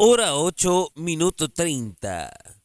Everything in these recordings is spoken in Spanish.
Hora 8, minuto 30.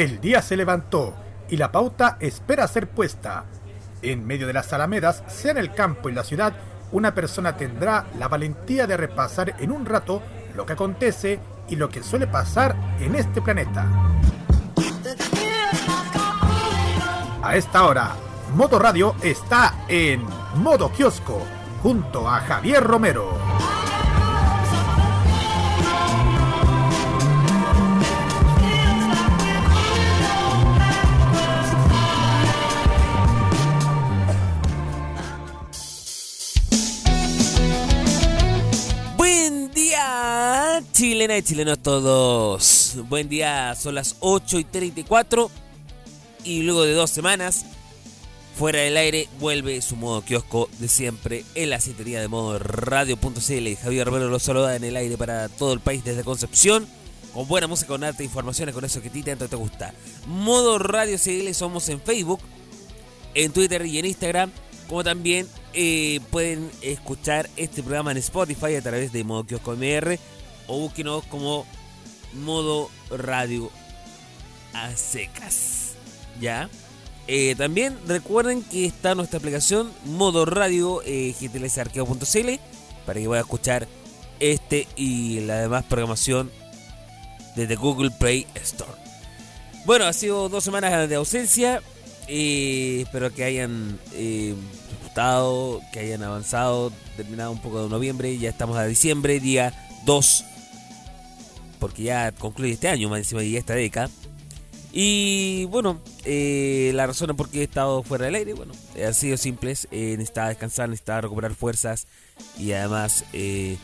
El día se levantó y la pauta espera ser puesta. En medio de las alamedas, sea en el campo y la ciudad, una persona tendrá la valentía de repasar en un rato lo que acontece y lo que suele pasar en este planeta. A esta hora, Modo Radio está en modo kiosco junto a Javier Romero. Chilena y chilenos todos. Buen día, son las 8 y 34 y luego de dos semanas, fuera del aire, vuelve su modo kiosco de siempre en la sintonía de modo radio.cl. Javier Romero lo saluda en el aire para todo el país desde Concepción. Con buena música, con arte, informaciones, con eso que a ti tanto te gusta. Modo Radio CL somos en Facebook, en Twitter y en Instagram. Como también eh, pueden escuchar este programa en Spotify a través de Modo Kiosco MR o búsquenos como modo radio a secas. ¿Ya? Eh, también recuerden que está nuestra aplicación modo radio eh, para que pueda escuchar este y la demás programación desde Google Play Store. Bueno, ha sido dos semanas de ausencia. Eh, espero que hayan eh, disfrutado, que hayan avanzado, terminado un poco de noviembre. Ya estamos a diciembre, día 2, porque ya concluye este año, más encima de esta década. Y bueno, eh, la razón por qué he estado fuera del aire, bueno, ha sido simple. Eh, necesitaba descansar, necesitaba recuperar fuerzas y además eh,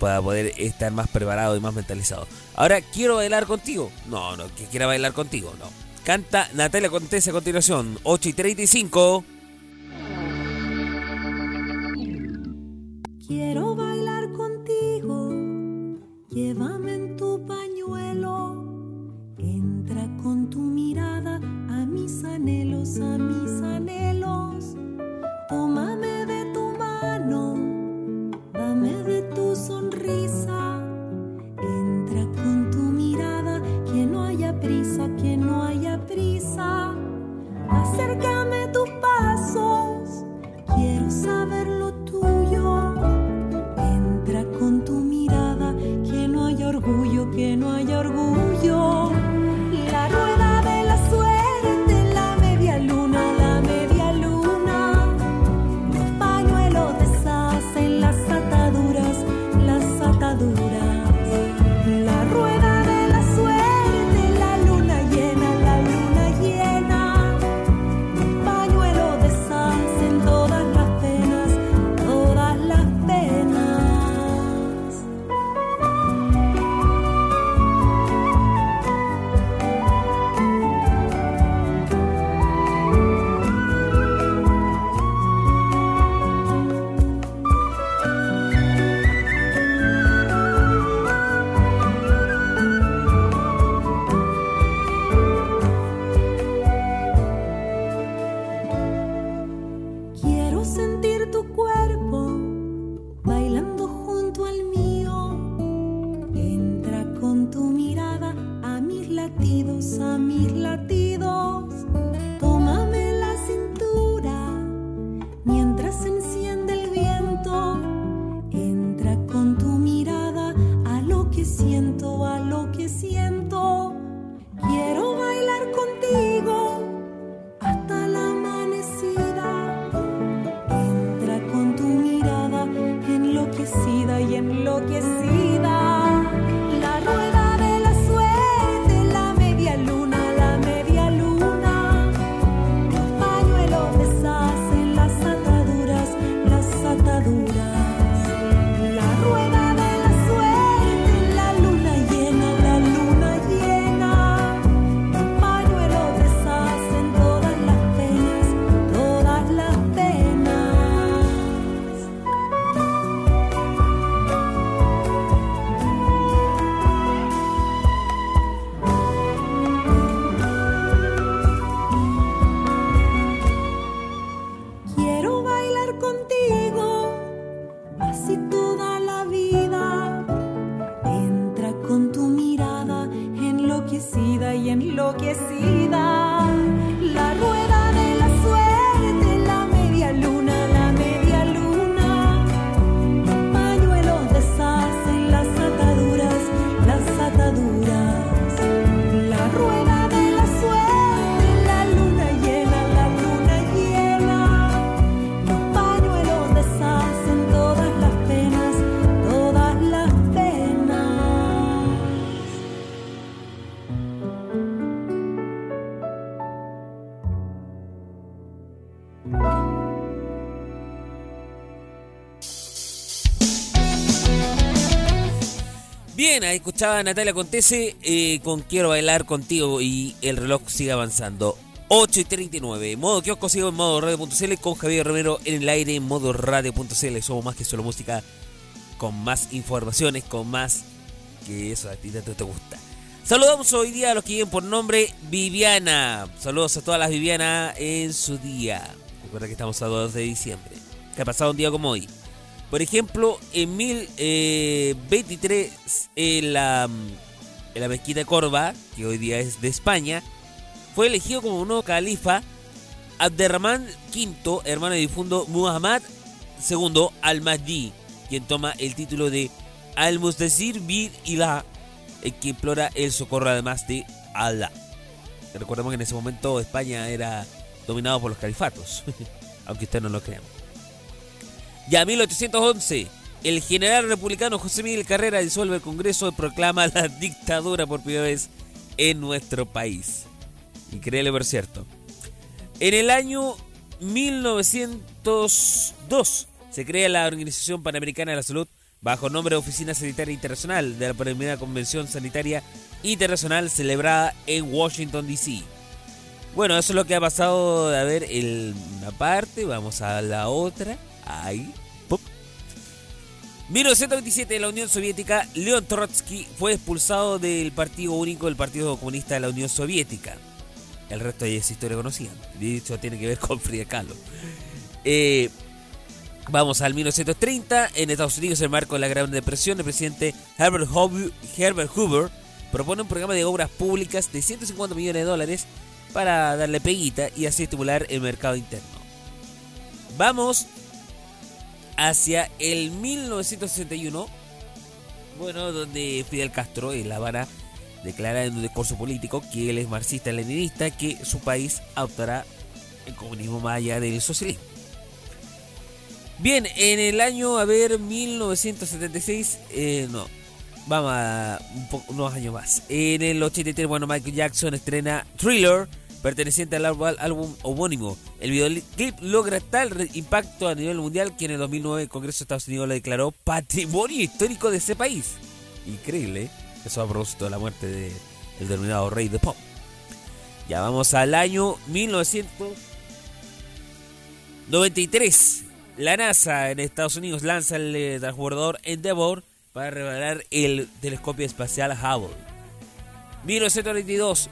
para poder estar más preparado y más mentalizado. Ahora, ¿quiero bailar contigo? No, no, que quiera bailar contigo, no. Canta Natalia Contese a continuación, 8 y 35. Quiero bailar llévame en tu pañuelo, entra con tu mirada a mis anhelos, a mis anhelos, tómame de tu mano, dame de tu sonrisa, entra con tu mirada, que no haya prisa, que no haya prisa, acércame escuchaba a Natalia Contese eh, con Quiero bailar contigo y el reloj sigue avanzando. 8 y 39. Modo kiosco sigo en modo radio.cl con Javier Romero en el aire en modo radio.cl. Somos más que solo música, con más informaciones, con más que eso a ti tanto te gusta. Saludamos hoy día a los que viven por nombre Viviana. Saludos a todas las Vivianas en su día. Recuerda que estamos a 2 de diciembre. Que ha pasado un día como hoy. Por ejemplo, en 1023 en la, la mezquita de Corba, que hoy día es de España, fue elegido como nuevo califa Abderrahman V, hermano de difundo Muhammad II al-Mahdi. quien toma el título de Al-Mustazir bin Ilah, el que implora el socorro además de Allah. Recordemos que en ese momento España era dominado por los califatos, aunque ustedes no lo crean. Ya 1811, el general republicano José Miguel Carrera disuelve el Congreso y proclama la dictadura por primera vez en nuestro país. Increíble, por cierto. En el año 1902 se crea la Organización Panamericana de la Salud bajo nombre de Oficina Sanitaria Internacional de la primera Convención Sanitaria Internacional celebrada en Washington, D.C. Bueno, eso es lo que ha pasado de ver en una parte, vamos a la otra. Ahí. 1927, la Unión Soviética, Leon Trotsky fue expulsado del Partido Único del Partido Comunista de la Unión Soviética. El resto es historia conocida. De hecho, tiene que ver con Frida Kahlo. Eh, vamos al 1930. En Estados Unidos, en el marco de la Gran Depresión, el presidente Herbert Hoover propone un programa de obras públicas de 150 millones de dólares para darle peguita y así estimular el mercado interno. Vamos hacia el 1961, bueno, donde Fidel Castro en La Habana declara en un discurso político que él es marxista-leninista, que su país adoptará el comunismo más allá del socialismo. Bien, en el año, a ver, 1976, eh, no, vamos a un unos años más. En el 83, bueno, Michael Jackson estrena Thriller, perteneciente al álbum homónimo. El videoclip logra tal impacto a nivel mundial que en el 2009 el Congreso de Estados Unidos lo declaró patrimonio histórico de ese país. Increíble, ¿eh? eso a propósito de la muerte del denominado rey de pop. Ya vamos al año 1993. La NASA en Estados Unidos lanza el eh, transbordador Endeavour para revelar el telescopio espacial Hubble. 1992.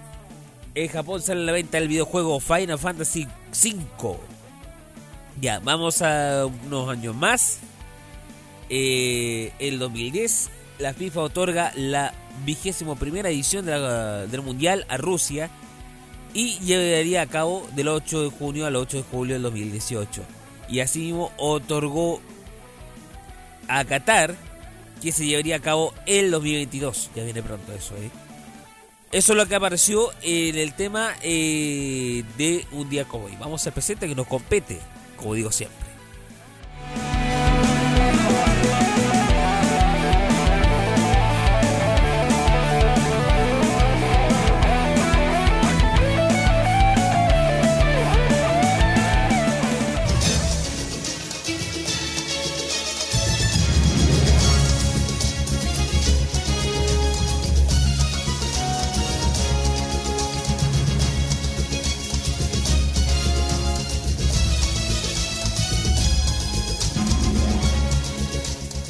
En Japón sale a la venta el videojuego Final Fantasy V. Ya, vamos a unos años más. Eh, el 2010, la FIFA otorga la vigésimo primera edición del Mundial a Rusia y llevaría a cabo del 8 de junio al 8 de julio del 2018. Y asimismo otorgó a Qatar que se llevaría a cabo el 2022. Ya viene pronto eso, ¿eh? Eso es lo que apareció en el tema eh, de un día como hoy. Vamos al presente que nos compete, como digo siempre.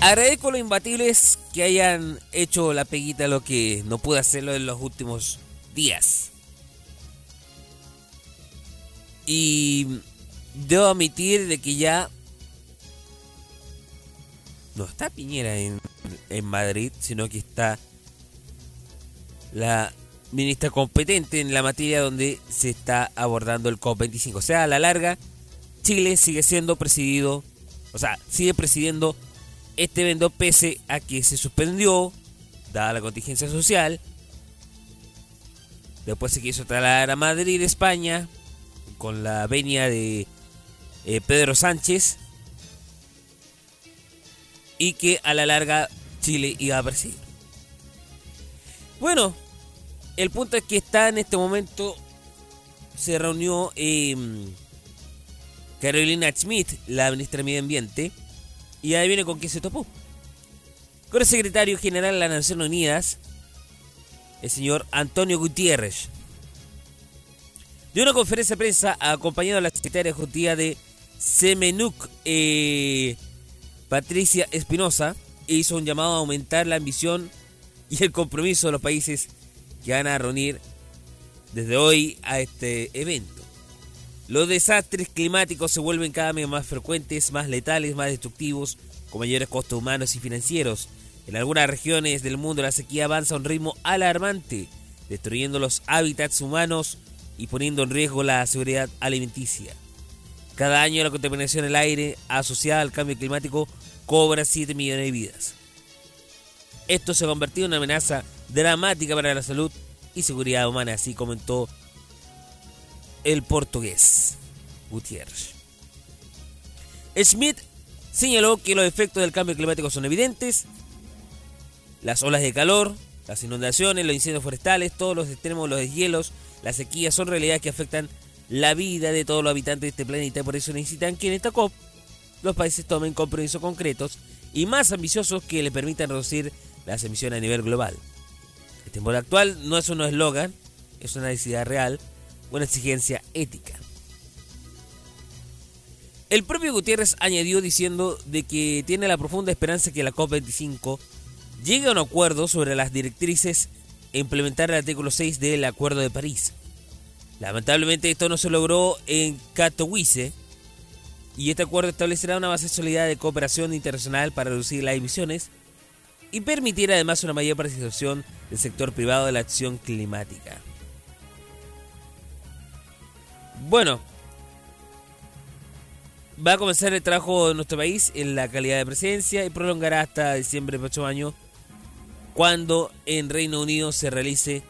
Agradezco a los imbatibles que hayan hecho la peguita lo que no pude hacerlo en los últimos días. Y debo admitir de que ya no está Piñera en, en Madrid, sino que está la ministra competente en la materia donde se está abordando el COP25. O sea, a la larga, Chile sigue siendo presidido, o sea, sigue presidiendo este evento pese a que se suspendió, dada la contingencia social. Después se quiso trasladar a Madrid, España, con la venia de eh, Pedro Sánchez. Y que a la larga Chile iba a perseguir. Bueno, el punto es que está en este momento. Se reunió em, Carolina Schmidt, la ministra de Medio Ambiente y ahí viene con qué se topó. Con el secretario general de las Naciones Unidas, el señor Antonio Gutiérrez. De una conferencia de prensa acompañado a la secretaria ejecutiva de Semenuk, eh, Patricia Espinosa, hizo un llamado a aumentar la ambición y el compromiso de los países que van a reunir desde hoy a este evento. Los desastres climáticos se vuelven cada vez más frecuentes, más letales, más destructivos, con mayores costos humanos y financieros. En algunas regiones del mundo la sequía avanza a un ritmo alarmante, destruyendo los hábitats humanos y poniendo en riesgo la seguridad alimenticia. Cada año la contaminación del aire asociada al cambio climático cobra 7 millones de vidas. Esto se ha convertido en una amenaza dramática para la salud y seguridad humana, así comentó el portugués Gutiérrez. Schmidt señaló que los efectos del cambio climático son evidentes. Las olas de calor, las inundaciones, los incendios forestales, todos los extremos, los deshielos, las sequías son realidades que afectan la vida de todos los habitantes de este planeta. Por eso necesitan que en esta COP los países tomen compromisos concretos y más ambiciosos que le permitan reducir las emisiones a nivel global. El tiempo actual no es un eslogan, es una necesidad real, una exigencia ética. El propio Gutiérrez añadió diciendo de que tiene la profunda esperanza que la COP25 llegue a un acuerdo sobre las directrices e implementar el artículo 6 del Acuerdo de París. Lamentablemente esto no se logró en Katowice y este acuerdo establecerá una base sólida de cooperación internacional para reducir las emisiones y permitir además una mayor participación del sector privado de la acción climática. Bueno, va a comenzar el trabajo de nuestro país en la calidad de presidencia y prolongará hasta diciembre de próximo año cuando en Reino Unido se realice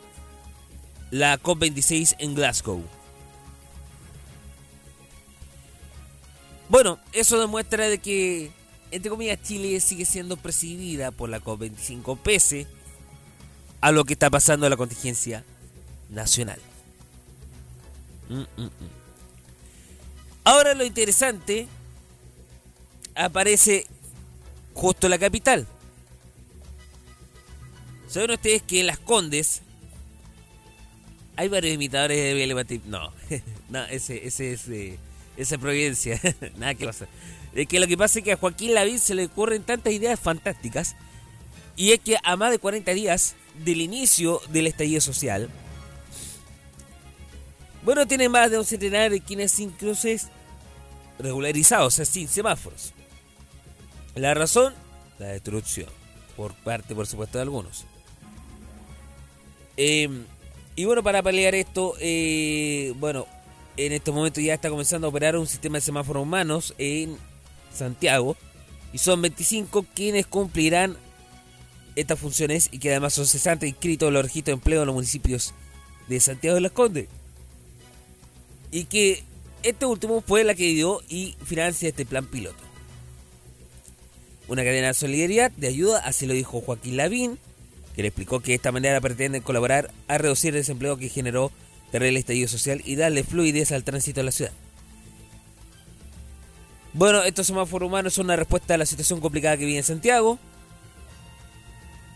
la COP26 en Glasgow. Bueno, eso demuestra de que, entre comillas, Chile sigue siendo presidida por la COP25 pese a lo que está pasando en la contingencia nacional. Mm, mm, mm. Ahora lo interesante aparece justo la capital. ¿Saben ustedes que en Las Condes hay varios imitadores de Bill No, no, ese, ese es de, esa Providencia. Nada que pasa. Es que lo que pasa es que a Joaquín Lavín se le ocurren tantas ideas fantásticas. Y es que a más de 40 días del inicio del estallido social, bueno, tiene más de un centenar de quienes sin cruces regularizados, o sea, sin semáforos. La razón, la destrucción, por parte, por supuesto, de algunos. Eh, y bueno, para paliar esto, eh, bueno, en este momento ya está comenzando a operar un sistema de semáforos humanos en Santiago. Y son 25 quienes cumplirán estas funciones y que además son cesantes inscritos en los registros de empleo en los municipios de Santiago de las Condes. Y que este último fue la que dio y financia este plan piloto. Una cadena de solidaridad, de ayuda, así lo dijo Joaquín Lavín, que le explicó que de esta manera pretenden colaborar a reducir el desempleo que generó el estallido social y darle fluidez al tránsito de la ciudad. Bueno, estos semáforos humanos son una respuesta a la situación complicada que vive en Santiago.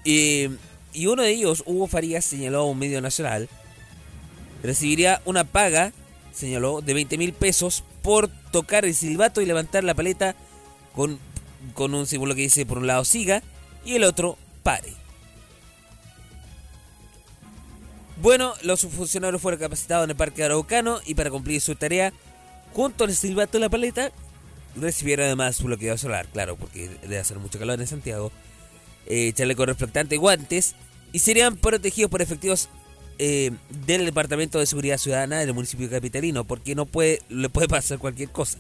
y uno de ellos, Hugo Farías, señaló a un medio nacional, recibiría una paga, señaló, de 20 mil pesos por tocar el silbato y levantar la paleta con, con un símbolo que dice por un lado siga y el otro pare. Bueno, los funcionarios fueron capacitados en el Parque Araucano y para cumplir su tarea, junto al silbato de la paleta, recibieron además bloqueo solar, claro, porque debe hacer mucho calor en Santiago, eh, chaleco reflectante, guantes, y serían protegidos por efectivos eh, del Departamento de Seguridad Ciudadana del municipio capitalino, porque no puede, le puede pasar cualquier cosa.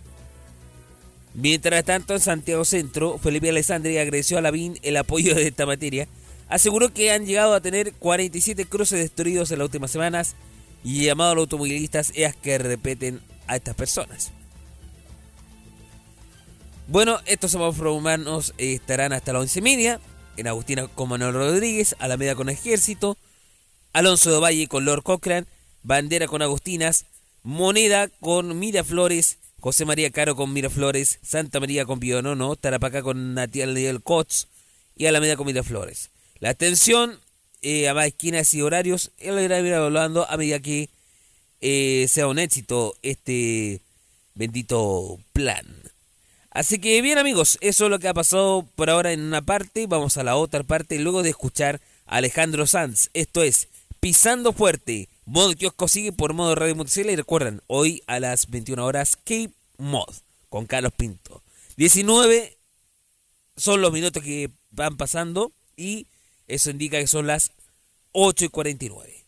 Mientras tanto, en Santiago Centro, Felipe Alessandri agradeció a Lavín el apoyo de esta materia aseguró que han llegado a tener 47 cruces destruidos en las últimas semanas y llamado a los automovilistas es que repeten a estas personas. Bueno, estos humanos estarán hasta las 11 y media. En Agustina con Manuel Rodríguez, Alameda con Ejército, Alonso de Valle con Lord Cochran, Bandera con Agustinas, Moneda con Miraflores, José María Caro con Miraflores, Santa María con Pionono, Tarapacá con Natiel Cots y Alameda con Miraflores. La atención eh, a más esquinas y horarios, él irá evaluando a medida que eh, sea un éxito este bendito plan. Así que bien amigos, eso es lo que ha pasado por ahora en una parte, vamos a la otra parte luego de escuchar a Alejandro Sanz, esto es Pisando Fuerte, modo kiosco sigue por modo radio Motocicleta y recuerden, hoy a las 21 horas Cape Mod con Carlos Pinto. 19 son los minutos que van pasando y eso indica que son las 8 y 49.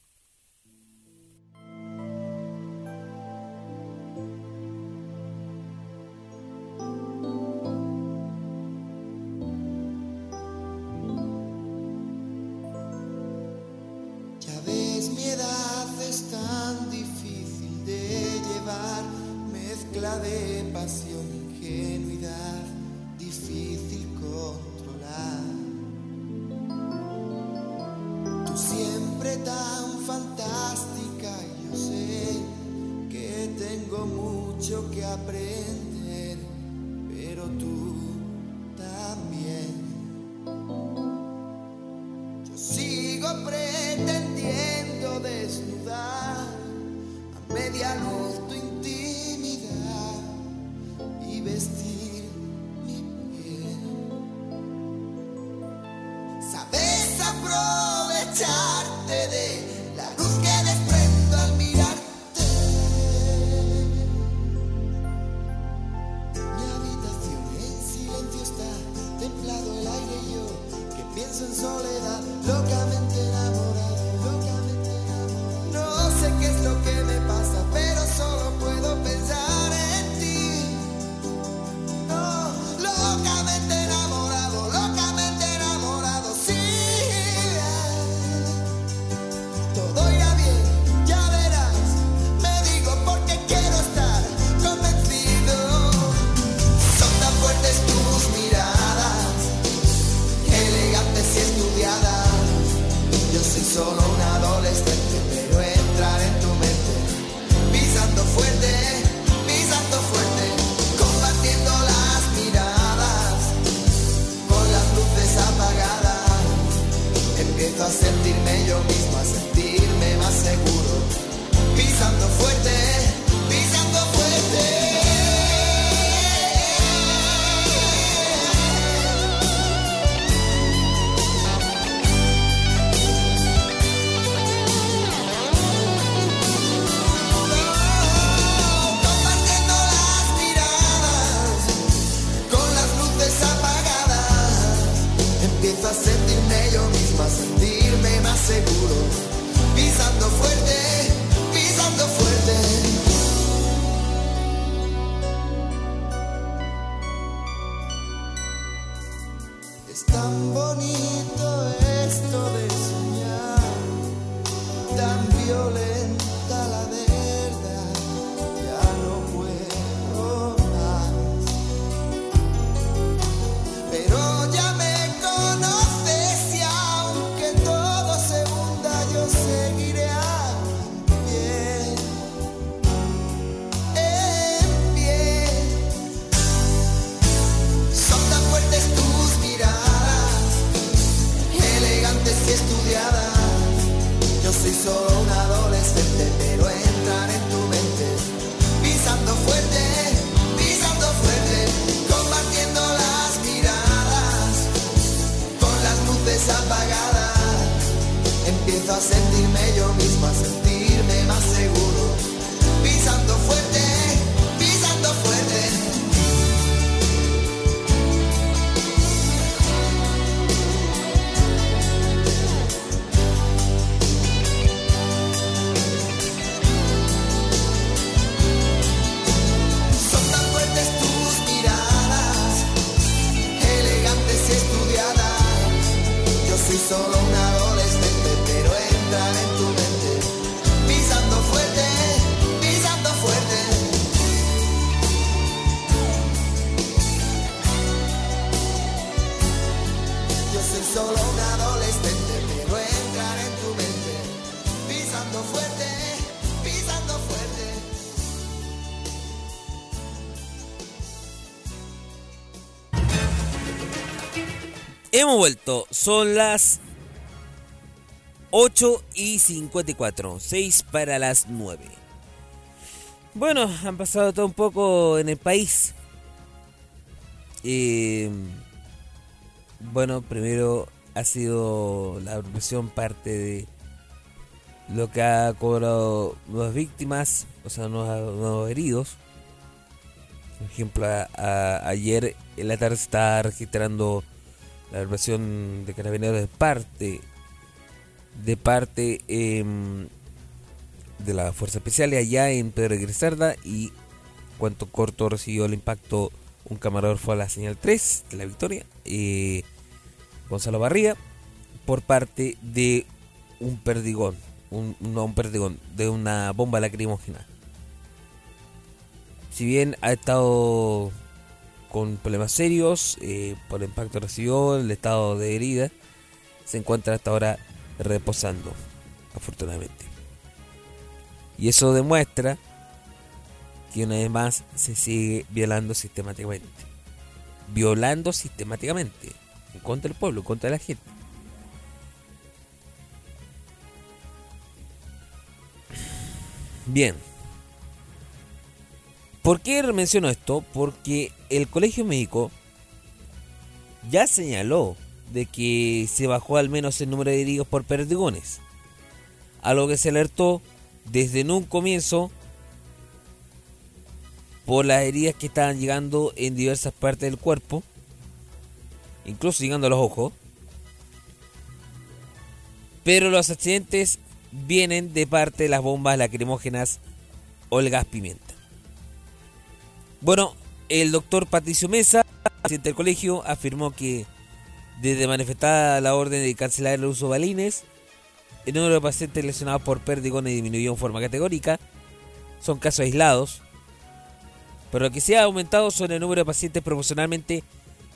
Hemos vuelto, son las 8 y 54, 6 para las 9. Bueno, han pasado todo un poco en el país. Eh, bueno, primero ha sido la agrupación parte de lo que ha cobrado las víctimas, o sea, los, los heridos. Por ejemplo, ayer en la tarde estaba registrando la versión de Carabineros de parte de parte em, de la Fuerza Especial allá en Pedro de Grisarda y cuanto corto recibió el impacto un camarógrafo a la señal 3 de la victoria eh, Gonzalo Barría por parte de un perdigón un, no un perdigón de una bomba lacrimógena. Si bien ha estado con problemas serios eh, por el impacto recibió, el estado de herida. Se encuentra hasta ahora reposando, afortunadamente. Y eso demuestra que una vez más se sigue violando sistemáticamente. Violando sistemáticamente. En contra del pueblo, en contra de la gente. Bien. ¿Por qué menciono esto? Porque el colegio médico ya señaló de que se bajó al menos el número de heridos por perdigones. Algo que se alertó desde un comienzo por las heridas que estaban llegando en diversas partes del cuerpo, incluso llegando a los ojos. Pero los accidentes vienen de parte de las bombas lacrimógenas o el gas pimienta. Bueno, el doctor Patricio Mesa, presidente del colegio, afirmó que desde manifestada la orden de cancelar el uso de balines, el número de pacientes lesionados por perdigones disminuyó en forma categórica. Son casos aislados. Pero lo que se ha aumentado son el número de pacientes proporcionalmente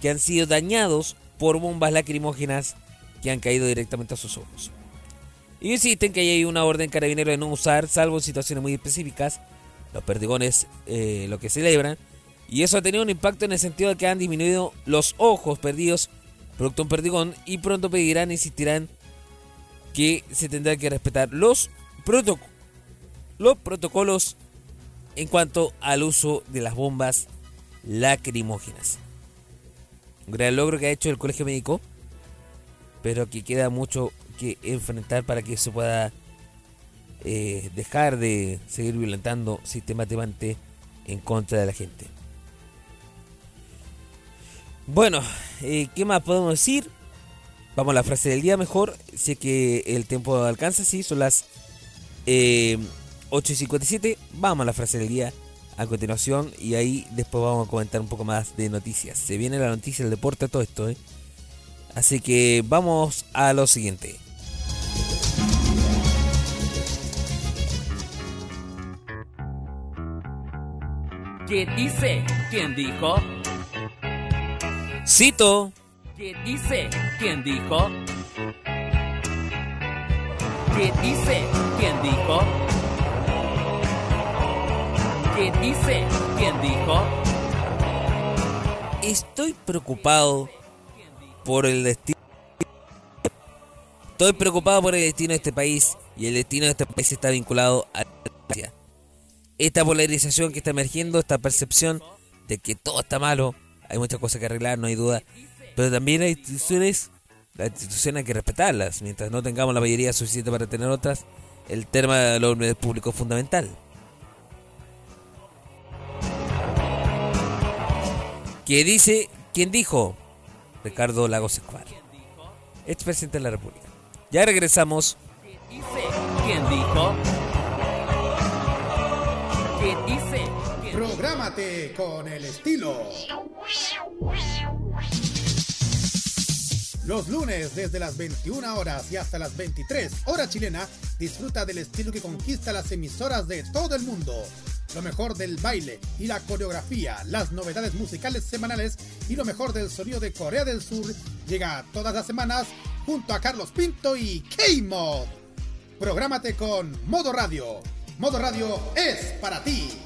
que han sido dañados por bombas lacrimógenas que han caído directamente a sus ojos. Y insisten que hay una orden carabinero de no usar, salvo en situaciones muy específicas, los perdigones eh, lo que celebran. Y eso ha tenido un impacto en el sentido de que han disminuido los ojos perdidos producto de un perdigón y pronto pedirán insistirán que se tendrá que respetar los, los protocolos en cuanto al uso de las bombas lacrimógenas. Un gran logro que ha hecho el colegio médico, pero que queda mucho que enfrentar para que se pueda eh, dejar de seguir violentando sistemáticamente en contra de la gente. Bueno, eh, ¿qué más podemos decir? Vamos a la frase del día mejor. Sé que el tiempo alcanza, sí, son las 8 y 57. Vamos a la frase del día a continuación y ahí después vamos a comentar un poco más de noticias. Se viene la noticia del deporte, todo esto, ¿eh? Así que vamos a lo siguiente. ¿Qué dice? ¿Quién dijo? Cito. ¿Qué dice? ¿Quién dijo? ¿Qué dice? ¿Quién dijo? ¿Qué dice? ¿Quién dijo? Estoy preocupado por el destino. Estoy preocupado por el destino de este país y el destino de este país está vinculado a la Esta polarización que está emergiendo, esta percepción de que todo está malo, hay muchas cosas que arreglar, no hay duda, pero también hay instituciones, las instituciones hay que respetarlas. Mientras no tengamos la mayoría suficiente para tener otras, el tema del orden público es fundamental. ¿Qué dice? ¿Quién dijo? Ricardo Lagos Escobar, ex presidente de la República. Ya regresamos. ¿Quién dijo? Prográmate con el estilo. Los lunes desde las 21 horas y hasta las 23 hora chilena, disfruta del estilo que conquista las emisoras de todo el mundo. Lo mejor del baile y la coreografía, las novedades musicales semanales y lo mejor del sonido de Corea del Sur llega todas las semanas junto a Carlos Pinto y K-Mod. Prográmate con Modo Radio. Modo Radio es para ti.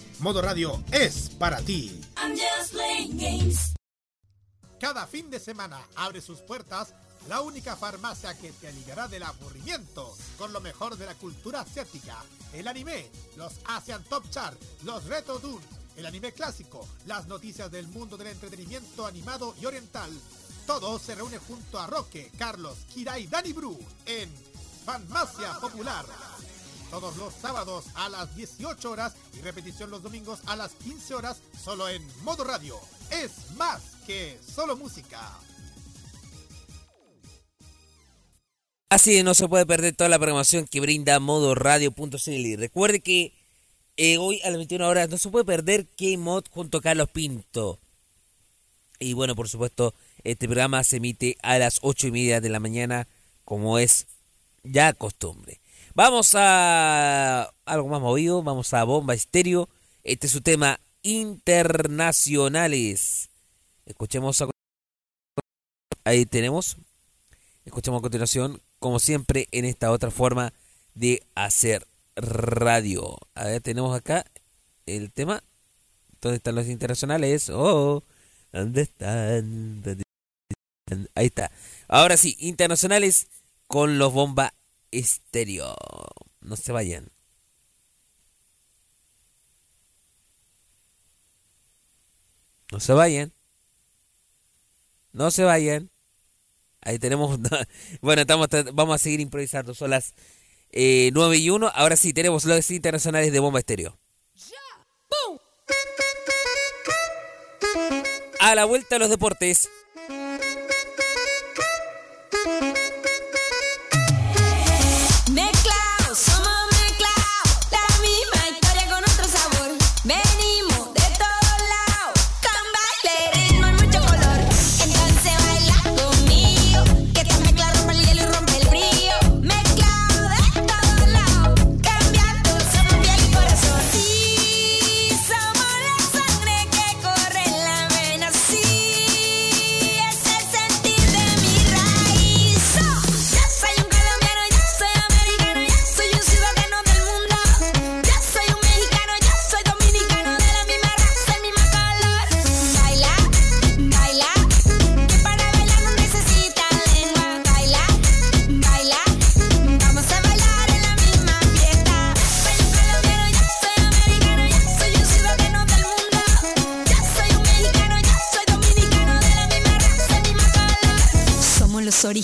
Modo Radio es para ti. I'm just playing games. Cada fin de semana abre sus puertas la única farmacia que te aliviará del aburrimiento con lo mejor de la cultura asiática, el anime, los Asian Top Chart, los Retro Dune, el anime clásico, las noticias del mundo del entretenimiento animado y oriental. Todo se reúne junto a Roque, Carlos, Kira y Dani Bru en Farmacia Popular. Todos los sábados a las 18 horas y repetición los domingos a las 15 horas solo en Modo Radio. Es más que solo música. Así no se puede perder toda la programación que brinda modoradio.cl. Recuerde que eh, hoy a las 21 horas no se puede perder K-Mod junto a Carlos Pinto. Y bueno, por supuesto, este programa se emite a las 8 y media de la mañana, como es ya costumbre. Vamos a algo más movido, vamos a Bomba Estéreo. Este es su tema internacionales. Escuchemos a... Ahí tenemos. Escuchemos a continuación, como siempre, en esta otra forma de hacer radio. A ver, tenemos acá el tema. ¿Dónde están los internacionales? Oh, ¿dónde están? ¿Dónde están? Ahí está. Ahora sí, internacionales con los bomba estéreo. No se vayan. No se vayan. No se vayan. Ahí tenemos. Bueno, estamos, vamos a seguir improvisando. Son las eh, 9 y 1. Ahora sí, tenemos los internacionales de Bomba Estéreo. A la vuelta a los deportes.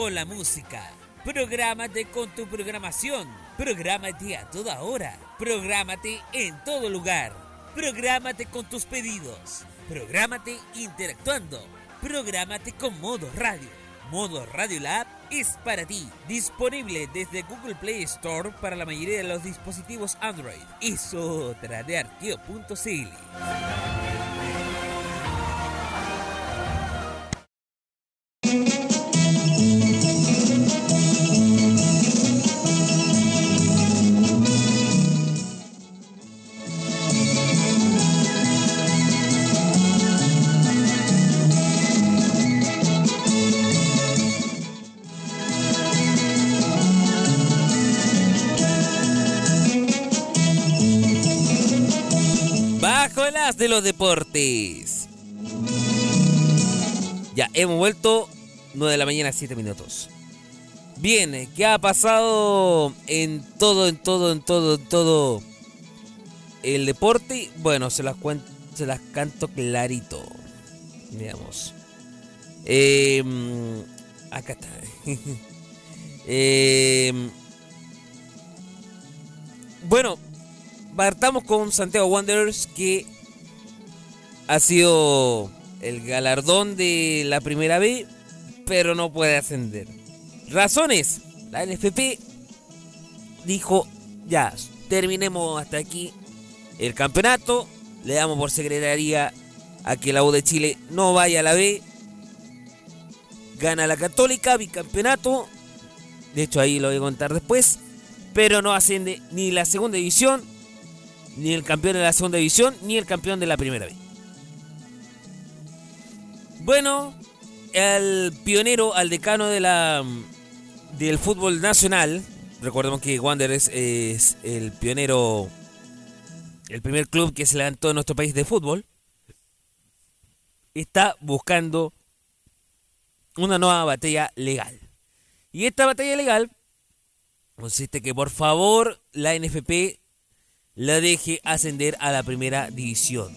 Con la música. Prográmate con tu programación. Prográmate a toda hora. Prográmate en todo lugar. Prográmate con tus pedidos. Prográmate interactuando. Prográmate con modo radio. Modo Radio Lab es para ti. Disponible desde Google Play Store para la mayoría de los dispositivos Android. Es otra de arqueo.cl. hemos vuelto 9 de la mañana, 7 minutos. Bien, ¿qué ha pasado en todo, en todo, en todo, en todo el deporte? Bueno, se las se las canto clarito. Veamos. Eh, acá está. Eh, bueno, partamos con Santiago Wanderers que ha sido el galardón de la primera B, pero no puede ascender. Razones, la NFP dijo, ya, terminemos hasta aquí el campeonato, le damos por secretaría a que la U de Chile no vaya a la B, gana la Católica, bicampeonato, de hecho ahí lo voy a contar después, pero no asciende ni la segunda división, ni el campeón de la segunda división, ni el campeón de la primera B. Bueno, el pionero, al decano de la del fútbol nacional, recordemos que Wanderers es el pionero, el primer club que se levantó en nuestro país de fútbol, está buscando una nueva batalla legal. Y esta batalla legal consiste que por favor la NFP la deje ascender a la primera división.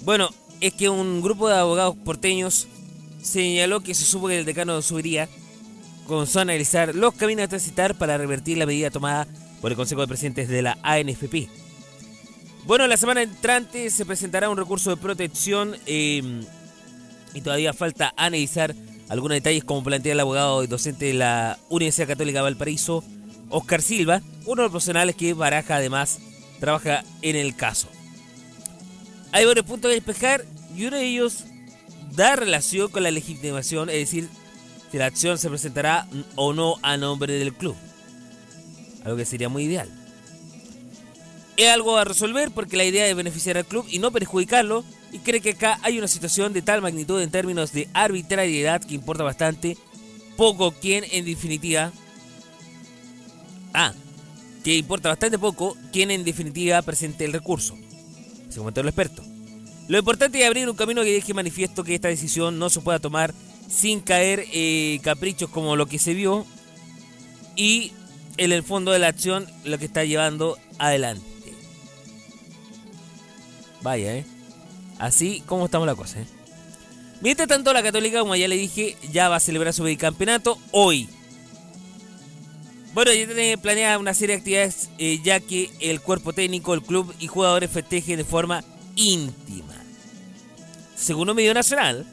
Bueno, es que un grupo de abogados porteños señaló que se supo que el decano subiría comenzó a analizar los caminos a transitar para revertir la medida tomada por el Consejo de Presidentes de la ANFP. Bueno, la semana entrante se presentará un recurso de protección eh, y todavía falta analizar algunos detalles como plantea el abogado y docente de la Universidad Católica de Valparaíso, Oscar Silva, uno de los profesionales que Baraja además trabaja en el caso. Hay varios puntos que despejar y uno de ellos da relación con la legitimación, es decir, si la acción se presentará o no a nombre del club. Algo que sería muy ideal. Es algo a resolver porque la idea es beneficiar al club y no perjudicarlo y cree que acá hay una situación de tal magnitud en términos de arbitrariedad que importa bastante poco quién en definitiva... Ah, que importa bastante poco quién en definitiva presente el recurso. Se comentó el experto. Lo importante es abrir un camino que deje manifiesto que esta decisión no se pueda tomar sin caer eh, caprichos como lo que se vio y en el fondo de la acción lo que está llevando adelante. Vaya, ¿eh? Así como estamos la cosa, ¿eh? Mientras tanto, la Católica, como ya le dije, ya va a celebrar su bicampeonato hoy. Bueno, ya tiene planeada una serie de actividades eh, ya que el cuerpo técnico, el club y jugadores festejen de forma íntima. Según un medio nacional,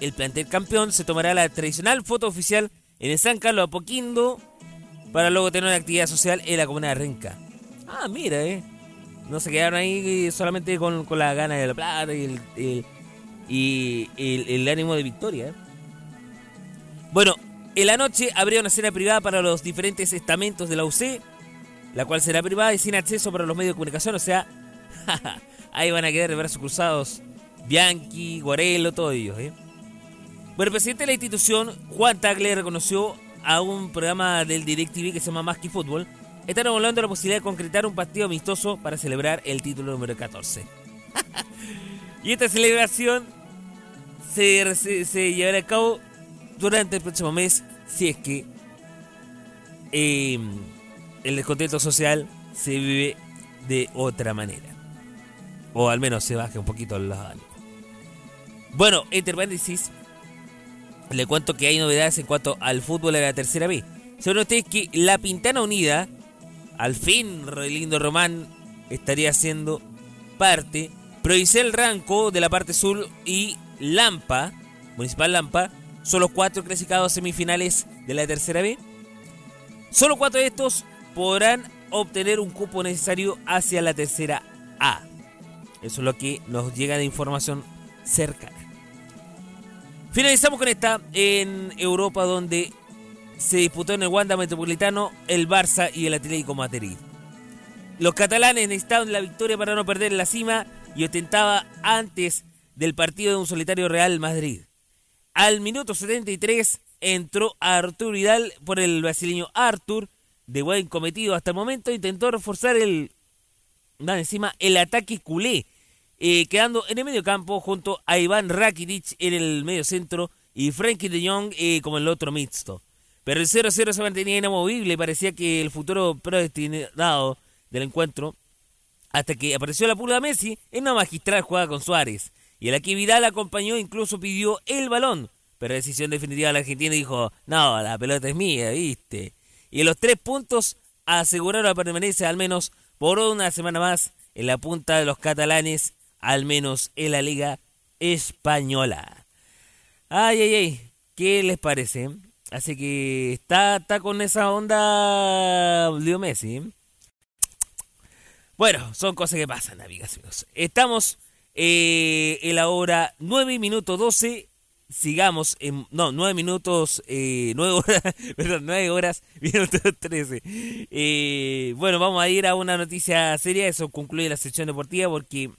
el plantel campeón se tomará la tradicional foto oficial en San Carlos Apoquindo para luego tener una actividad social en la comuna de Renca. Ah, mira, eh. No se quedaron ahí solamente con, con la gana de la y el, el ánimo de victoria. eh. Bueno, en la noche habría una cena privada para los diferentes estamentos de la UC, la cual será privada y sin acceso para los medios de comunicación, o sea, ahí van a quedar de brazos cruzados Bianchi, Guarelo, todos ellos. ¿eh? Bueno, el presidente de la institución, Juan Tagle, reconoció a un programa del DirecTV que se llama Más Fútbol. Están hablando de la posibilidad de concretar un partido amistoso para celebrar el título número 14. y esta celebración se llevará a cabo durante el próximo mes si es que eh, el descontento social se vive de otra manera. O al menos se baje un poquito los ánimos. Bueno, entre paréntesis, le cuento que hay novedades en cuanto al fútbol de la tercera B. Según ustedes que la Pintana Unida, al fin, lindo Román, estaría siendo parte. Provincial Ranco de la parte sur y Lampa, Municipal Lampa, son los cuatro clasificados semifinales de la tercera B. Solo cuatro de estos podrán obtener un cupo necesario hacia la tercera A. Eso es lo que nos llega de información cercana. Finalizamos con esta en Europa donde se disputó en el Wanda Metropolitano el Barça y el Atlético Madrid. Los catalanes necesitaban la victoria para no perder la cima y ostentaba antes del partido de un solitario Real Madrid. Al minuto 73 entró Artur Vidal por el brasileño Artur, de buen cometido hasta el momento, intentó reforzar el, encima, el ataque culé, eh, quedando en el medio campo junto a Iván Rakitic en el medio centro y Frankie de Jong eh, como el otro mixto. Pero el 0-0 se mantenía inamovible parecía que el futuro predestinado del encuentro, hasta que apareció la pulga Messi en una magistral jugada con Suárez. Y el aquí Vidal acompañó incluso pidió el balón, pero decisión definitiva la Argentina dijo, no, la pelota es mía, viste. Y los tres puntos aseguraron la permanencia al menos por una semana más en la punta de los catalanes, al menos en la Liga Española. Ay, ay, ay, ¿qué les parece? Así que está, está con esa onda Leo Messi. Bueno, son cosas que pasan, amigas y amigos. Estamos eh, en la hora 9 minutos 12 sigamos en. No, nueve minutos. Eh, nueve horas. Perdón, nueve horas. Minutos 13. Eh, bueno, vamos a ir a una noticia seria. Eso concluye la sección deportiva porque.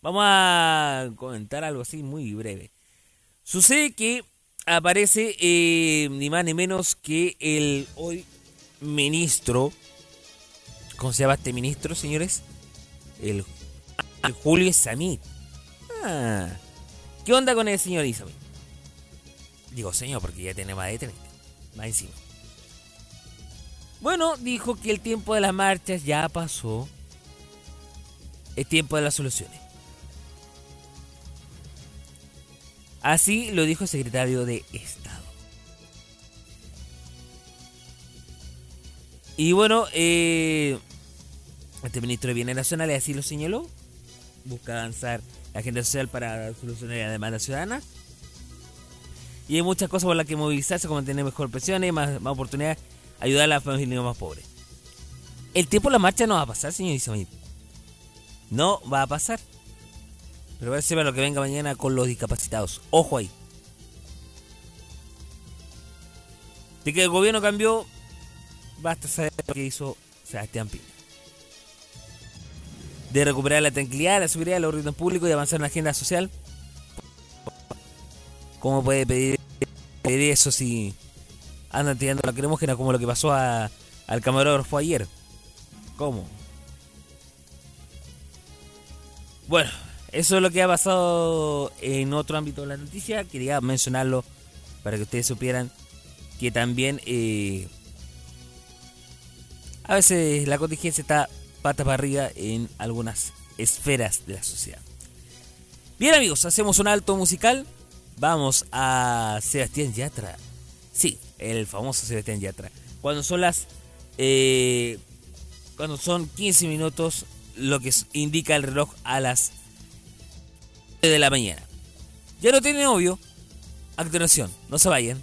Vamos a comentar algo así muy breve. Sucede que aparece eh, ni más ni menos que el hoy ministro. ¿Cómo se llama este ministro, señores? El, Julio Samit. Ah, ¿Qué onda con el señor Isabel? Digo, señor, porque ya tiene más de 30. Más encima. Bueno, dijo que el tiempo de las marchas ya pasó. Es tiempo de las soluciones. Así lo dijo el secretario de Estado. Y bueno, eh, este ministro de Bienes Nacionales así lo señaló. Busca avanzar la agenda social para solucionar la demanda ciudadana y hay muchas cosas por las que movilizarse, como tener mejor pensiones, más, más oportunidades, ayudar a las familias más pobres. El tiempo de la marcha no va a pasar, señor Ismael. No va a pasar. Pero va a ser lo que venga mañana con los discapacitados. Ojo ahí. De que el gobierno cambió, basta saber lo que hizo Sebastián Pino. De recuperar la tranquilidad, la seguridad, el orden público y avanzar en la agenda social ¿Cómo puede pedir, eso si andan tirando la cremógena como lo que pasó al camarógrafo ayer? ¿Cómo? Bueno, eso es lo que ha pasado en otro ámbito de la noticia. Quería mencionarlo para que ustedes supieran que también eh, a veces la contingencia está pata para arriba en algunas esferas de la sociedad. Bien amigos, hacemos un alto musical vamos a Sebastián Yatra. Sí, el famoso Sebastián Yatra. Cuando son las. Eh, cuando son 15 minutos, lo que indica el reloj a las de la mañana. Ya no tiene novio. A continuación, no se vayan.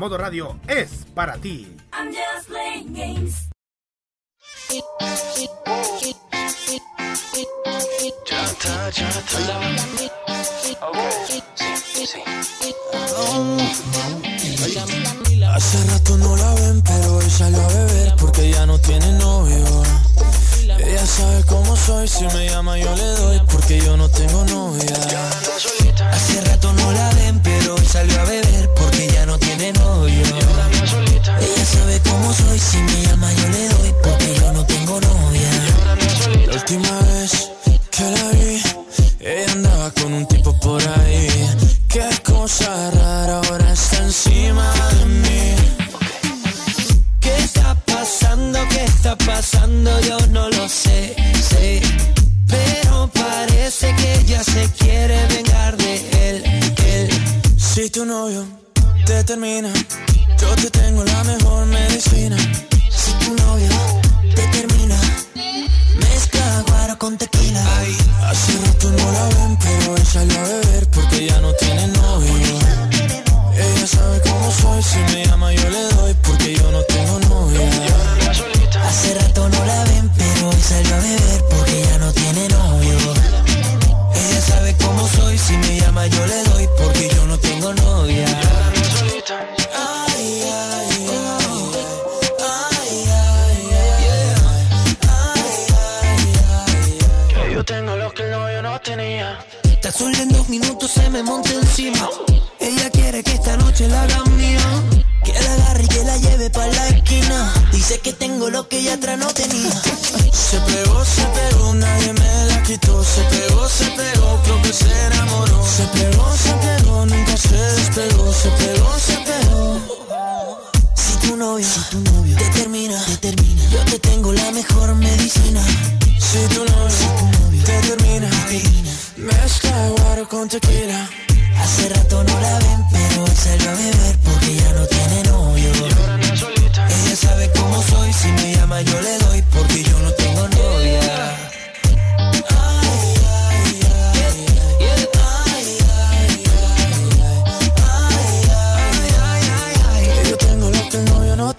Modo Radio es para ti. I'm just playing games. Hace rato no la ven, pero hoy salió a beber porque ya no tiene novio. Ella sabe cómo soy, si me llama yo le doy porque yo no tengo novia. Hace rato no la ven, pero hoy salió a beber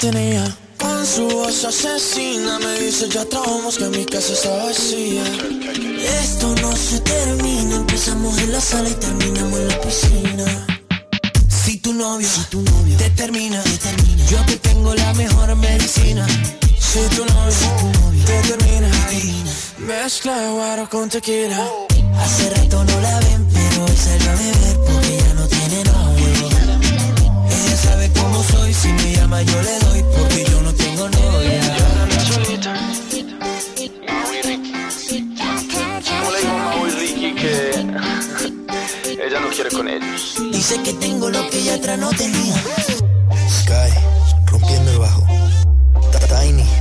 tenía. Con su voz asesina me dice ya trabajamos que mi casa está vacía. Esto no se termina, empezamos en la sala y terminamos en la piscina. Si tu novio, si tu novio te termina, te termina, yo te tengo la mejor medicina. Si tu novio te termina, mezcla guaro con tequila. Hace rato no la ven, pero hoy salió a beber soy, si me llama yo le doy porque yo no tengo novia. ¿Cómo le digo a Mau y Ricky que ella no quiere con ellos? Dice que tengo lo que ella atrás no tenía. Sky, rompiendo el bajo. Tiny.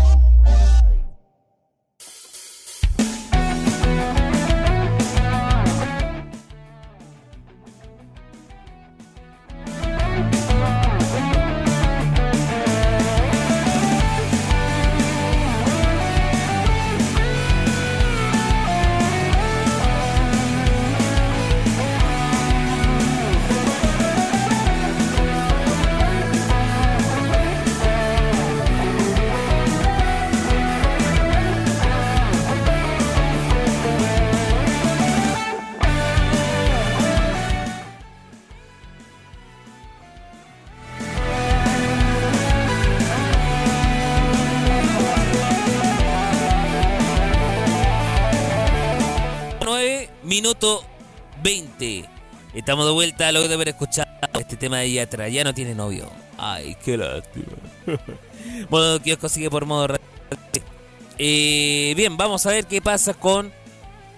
Estamos de vuelta luego de haber escuchado este tema de Yatra. Ya no tiene novio. Ay, qué lástima. modo kiosco sigue por modo radio. Eh, bien, vamos a ver qué pasa con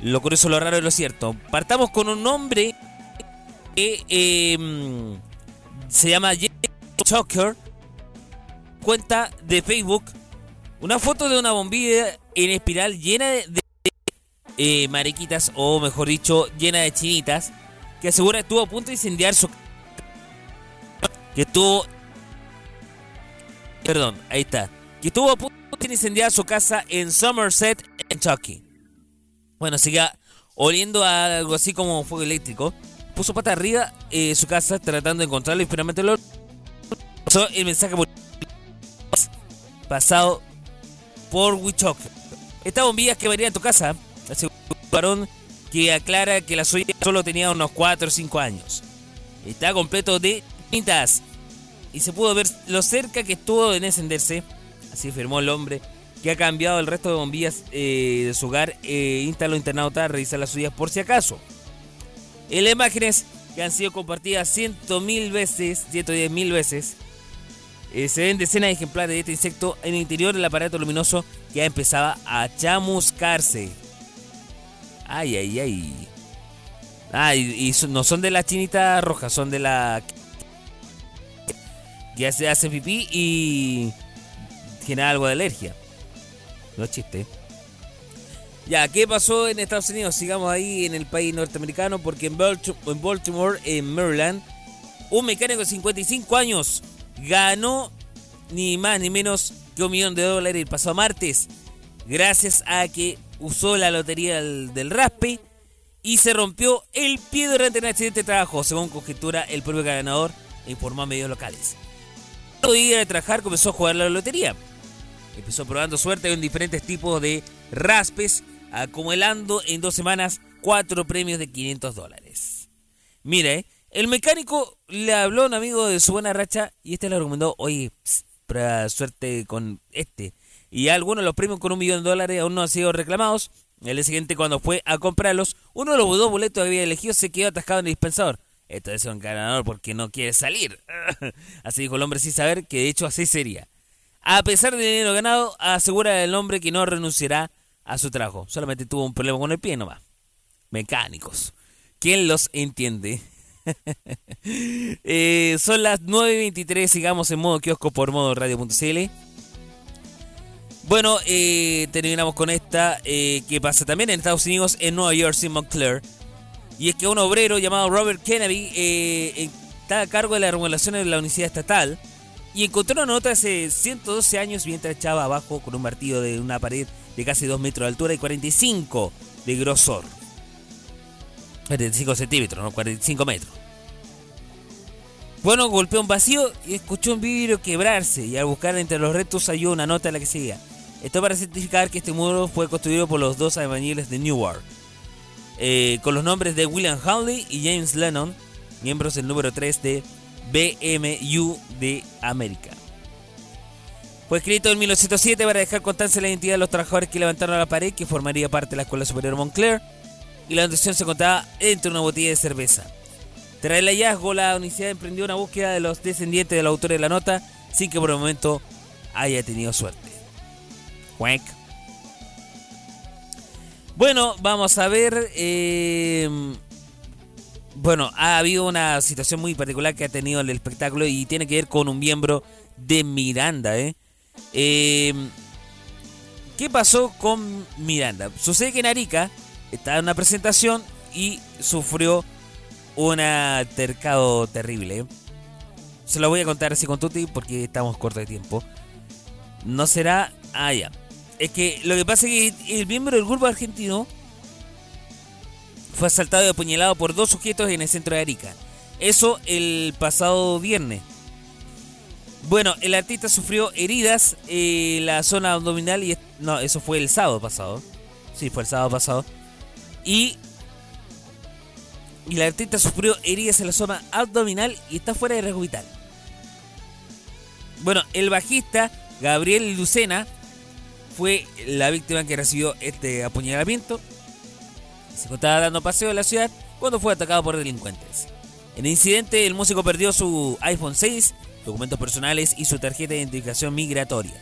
lo curioso, lo raro y lo cierto. Partamos con un hombre que eh, se llama Jay Choker. Cuenta de Facebook una foto de una bombilla en espiral llena de, de, eh, mariquitas, o mejor dicho, llena de chinitas, que asegura que estuvo a punto de incendiar su. que estuvo. Perdón, ahí está. Que estuvo a punto de incendiar su casa en Somerset, Kentucky. Bueno, siga oliendo a algo así como fuego eléctrico. Puso pata arriba eh, su casa tratando de encontrarlo y finalmente lo. Pasó el mensaje por- pasado por Wichok. Estas bombillas que varían en tu casa, varón que aclara que la suya solo tenía unos 4 o 5 años. Está completo de tintas. y se pudo ver lo cerca que estuvo de encenderse, así afirmó el hombre, que ha cambiado el resto de bombillas eh, de su hogar e instaló internauta a revisar las suyas por si acaso. En las imágenes que han sido compartidas ciento mil veces, 110 mil veces, eh, se ven decenas de ejemplares de este insecto en el interior del aparato luminoso que ya empezaba a chamuscarse. Ay, ay, ay. Ah, y, no son de la chinita roja, son de la... Ya se hace pipí y genera algo de alergia. No es chiste. Ya, ¿qué pasó en Estados Unidos? Sigamos ahí en el país norteamericano porque en Baltimore, en Maryland, un mecánico de 55 años ganó ni más ni menos que un millón de dólares el pasado martes gracias a que usó la lotería del, del raspe y se rompió el pie durante un accidente de trabajo, según conjetura el propio ganador e informó a medios locales. Luego de ir a trabajar comenzó a jugar la lotería. Empezó probando suerte con diferentes tipos de raspes, acumulando en dos semanas cuatro premios de 500 dólares. Mire, el mecánico le habló a un amigo de su buena racha y este le recomendó, oye, prueba suerte con este. Y algunos los premios con un millón de dólares aún no han sido reclamados. El día siguiente, cuando fue a comprarlos, uno de los dos boletos que había elegido se quedó atascado en el dispensador. Esto es un ganador porque no quiere salir. así dijo el hombre sin saber que de hecho así sería. A pesar del dinero ganado, asegura el hombre que no renunciará a su trabajo. Solamente tuvo un problema con el pie nomás. Mecánicos. ¿Quién los entiende? Eh, son las 9.23, sigamos en modo kiosco por modo radio.cl. Bueno, eh, terminamos con esta eh, que pasa también en Estados Unidos, en Nueva York, en Montclair. Y es que un obrero llamado Robert Kennedy eh, está a cargo de las remodelaciones de la universidad estatal y encontró una nota hace 112 años mientras echaba abajo con un martillo de una pared de casi 2 metros de altura y 45 de grosor. 45 centímetros, no 45 metros. Bueno, golpeó un vacío y escuchó un vidrio quebrarse y al buscar entre los restos halló una nota en la que seguía. Esto para certificar que este muro fue construido por los dos albañiles de Newark, eh, con los nombres de William Hawley y James Lennon, miembros del número 3 de BMU de América. Fue escrito en 1907 para dejar constancia de la identidad de los trabajadores que levantaron la pared que formaría parte de la Escuela Superior Montclair y la notación se contaba entre una botella de cerveza. Tras el hallazgo, la universidad emprendió una búsqueda de los descendientes del autor de la nota sin que por el momento haya tenido suerte. Bueno, vamos a ver. eh, bueno, ha habido una situación muy particular que ha tenido el espectáculo y tiene que ver con un miembro de Miranda. ¿eh? Eh, ¿Qué pasó con Miranda? Sucede que en Arica estaba en una presentación y sufrió un altercado terrible. ¿eh? Se lo voy a contar así con Tuti porque estamos cortos de tiempo. No será. Ah, ya. Es que lo que pasa es que el miembro del grupo argentino fue asaltado y apuñalado por dos sujetos en el centro de Arica. Eso el pasado viernes. Bueno, el artista sufrió heridas en la zona abdominal y... No, eso fue el sábado pasado. Sí, fue el sábado pasado. Y... Y el artista sufrió heridas en la zona abdominal y está fuera de riesgo. Bueno, el bajista Gabriel Lucena fue la víctima que recibió este apuñalamiento. Se encontraba dando paseo en la ciudad cuando fue atacado por delincuentes. En el incidente, el músico perdió su iPhone 6, documentos personales y su tarjeta de identificación migratoria.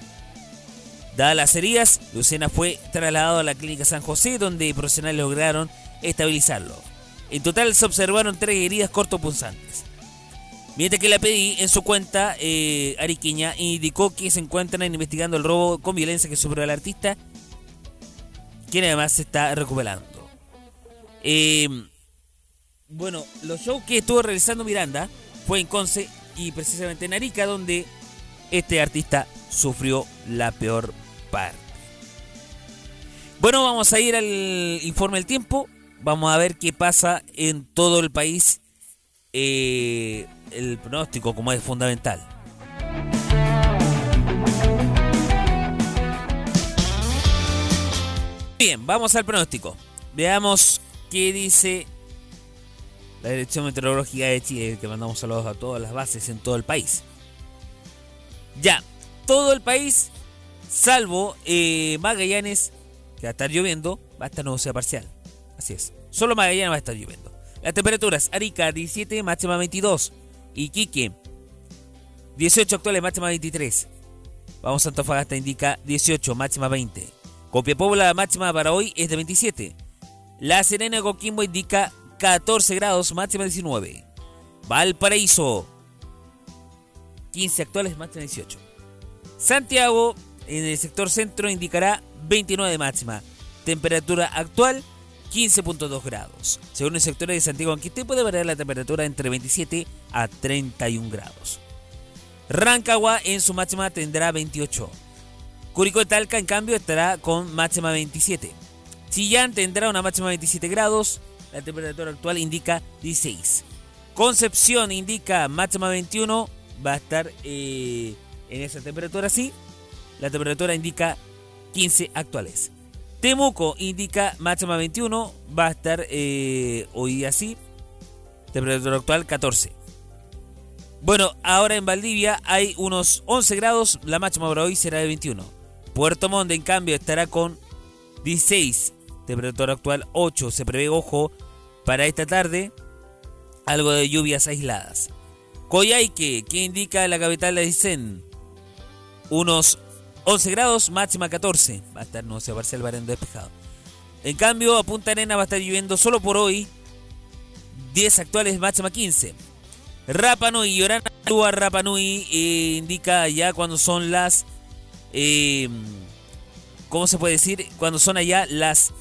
Dadas las heridas, Lucena fue trasladado a la clínica San José, donde profesionales lograron estabilizarlo. En total se observaron tres heridas cortopunzantes. Mientras que la PDI en su cuenta eh, ariqueña indicó que se encuentran investigando el robo con violencia que sufrió el artista, quien además se está recuperando. Eh, bueno, los shows que estuvo realizando Miranda fue en Conce y precisamente en Arica, donde este artista sufrió la peor parte. Bueno, vamos a ir al informe del tiempo. Vamos a ver qué pasa en todo el país. Eh, el pronóstico, como es fundamental. Bien, vamos al pronóstico. Veamos qué dice la Dirección Meteorológica de Chile, que mandamos saludos a todas las bases en todo el país. Ya, todo el país, salvo eh, Magallanes, que va a estar lloviendo, va a estar nubosidad parcial. Así es. Solo Magallanes va a estar lloviendo. Las temperaturas, Arica 17, máxima 22. Iquique 18 actuales, máxima 23. Vamos a Antofagasta, indica 18, máxima 20. Copiapó, la máxima para hoy es de 27. La Serena de Coquimbo indica 14 grados, máxima 19. Valparaíso, 15 actuales, máxima 18. Santiago, en el sector centro, indicará 29 de máxima. Temperatura actual, 15.2 grados. Según el sector de Santiago Anquité, puede variar la temperatura entre 27 a 31 grados. Rancagua en su máxima tendrá 28. Curicó de Talca, en cambio, estará con máxima 27. Chillán tendrá una máxima 27 grados. La temperatura actual indica 16. Concepción indica máxima 21. Va a estar eh, en esa temperatura así. La temperatura indica 15 actuales. Temuco indica máxima 21. Va a estar eh, hoy así. Temperatura actual 14. Bueno, ahora en Valdivia hay unos 11 grados. La máxima para hoy será de 21. Puerto Montt, en cambio, estará con 16. Temperatura actual 8. Se prevé, ojo, para esta tarde, algo de lluvias aisladas. Coyhaique, que indica la capital de Aysén, unos 11 grados, máxima 14. Va a estar, no se va a el barrio despejado. En cambio, a Punta Arena va a estar lloviendo solo por hoy. 10 actuales, máxima 15. Rapanui, Yorana Rapanui eh, indica ya cuando son las. Eh, ¿Cómo se puede decir? Cuando son allá las.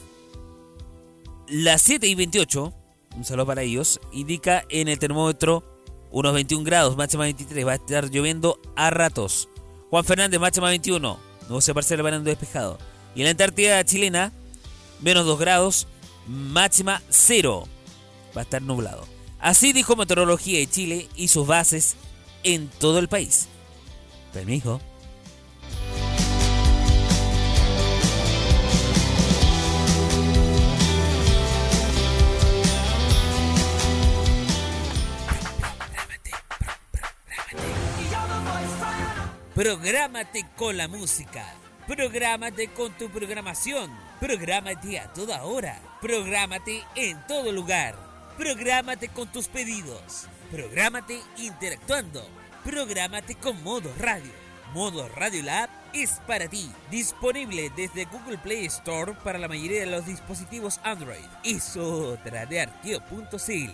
Las 7 y 28. Un saludo para ellos. Indica en el termómetro unos 21 grados, máxima 23. Va a estar lloviendo a ratos. Juan Fernández, máxima 21. No se parece el verano despejado. Y en la Antártida chilena, menos 2 grados, máxima 0. Va a estar nublado. Así dijo Meteorología de Chile y sus bases en todo el país. Permiso. Prográmate con la música. Prográmate con tu programación. Prográmate a toda hora. Prográmate en todo lugar. Prográmate con tus pedidos. Prográmate interactuando. Prográmate con Modo Radio. Modo Radio Lab es para ti. Disponible desde Google Play Store para la mayoría de los dispositivos Android. Es otra de arqueo.cl.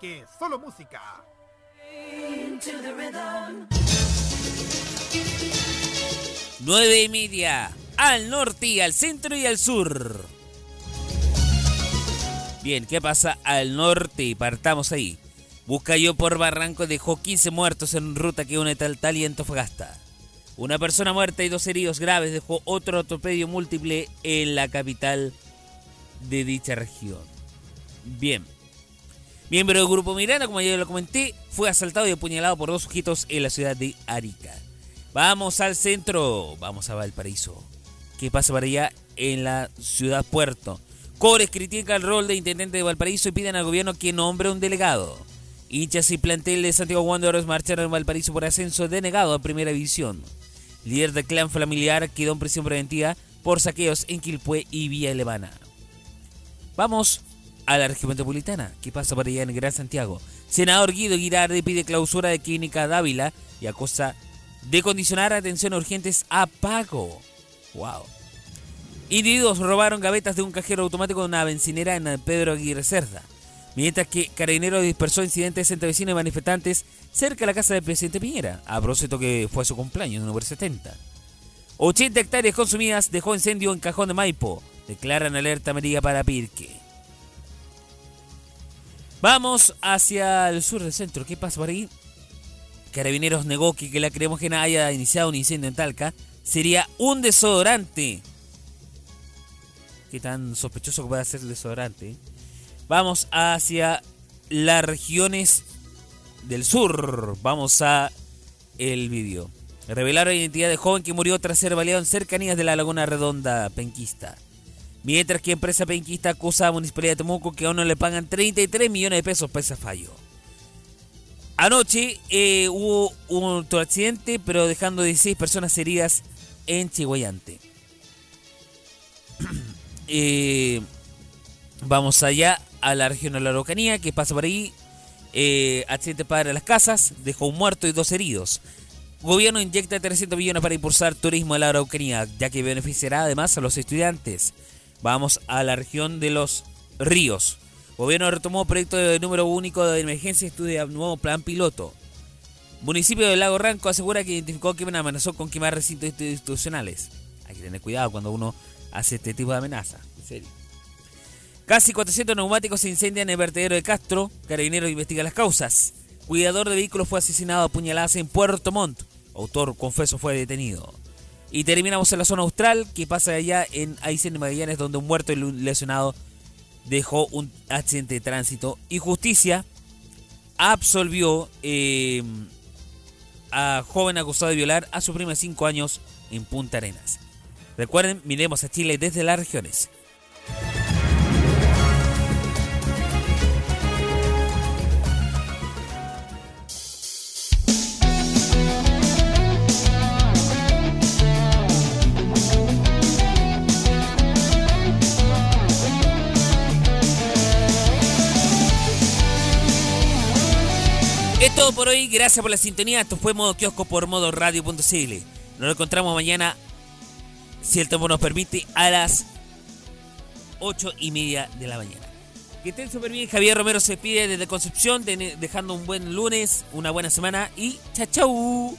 que solo música. Nueve y media, al norte, al centro y al sur. Bien, ¿qué pasa al norte? Partamos ahí. Buscayo por Barranco dejó 15 muertos en ruta que une Taltal y Antofagasta. Una persona muerta y dos heridos graves dejó otro atropello múltiple en la capital de dicha región. Bien. Miembro del grupo Miranda, como ya lo comenté, fue asaltado y apuñalado por dos sujetos en la ciudad de Arica. Vamos al centro, vamos a Valparaíso. ¿Qué pasa para allá en la ciudad puerto? Cores critica el rol de intendente de Valparaíso y piden al gobierno que nombre un delegado. Hinchas y plantel de Santiago Wanderers marcharon en Valparaíso por ascenso denegado a primera división. Líder del clan familiar quedó en prisión preventiva por saqueos en Quilpué y Villa Elevana. Vamos a la región metropolitana. ¿Qué pasa por allá en Gran Santiago? Senador Guido Girardi pide clausura de Clínica Dávila y acusa de condicionar atención urgentes a pago. Wow. Individuos robaron gavetas de un cajero automático de una bencinera en Pedro Aguirre Cerda. Mientras que Carabineros dispersó incidentes entre vecinos y manifestantes cerca de la casa del presidente Piñera, a propósito que fue su cumpleaños, número 70. 80 hectáreas consumidas dejó incendio en Cajón de Maipo. Declaran alerta amarilla para Pirque. Vamos hacia el sur del centro. ¿Qué pasa por ahí? Carabineros negó que, que la cremógena haya iniciado un incendio en Talca. Sería un desodorante. ¿Qué tan sospechoso que puede ser el desodorante? Vamos hacia las regiones del sur. Vamos a el vídeo. Revelaron la identidad de joven que murió tras ser baleado en cercanías de la Laguna Redonda penquista. Mientras que empresa penquista acusa a Municipalidad de Temuco que aún no le pagan 33 millones de pesos por ese fallo. Anoche eh, hubo un otro accidente, pero dejando 16 personas heridas en Chihuayante. Eh, vamos allá a la región de la Araucanía, que pasa por ahí. Eh, accidente para las casas, dejó un muerto y dos heridos. Gobierno inyecta 300 millones para impulsar turismo en la Araucanía, ya que beneficiará además a los estudiantes. Vamos a la región de los ríos. Gobierno retomó proyecto de número único de emergencia y estudia nuevo plan piloto. Municipio del Lago Ranco asegura que identificó que amenazó con quemar recintos institucionales. Hay que tener cuidado cuando uno hace este tipo de amenaza. En serio. Casi 400 neumáticos se incendian en el vertedero de Castro. Carabineros investiga las causas. Cuidador de vehículos fue asesinado a puñaladas en Puerto Montt. Autor confeso fue detenido. Y terminamos en la zona austral, que pasa allá en Aysén Magallanes, donde un muerto y lesionado dejó un accidente de tránsito. Y justicia absolvió eh, a joven acusado de violar a su prima de 5 años en Punta Arenas. Recuerden, miremos a Chile desde las regiones. Por hoy, gracias por la sintonía. Esto fue Modo Kiosco por Modo. Nos encontramos mañana, si el tiempo nos permite, a las 8 y media de la mañana. Que estén súper bien. Javier Romero se pide desde Concepción, de- dejando un buen lunes, una buena semana y chao, chau.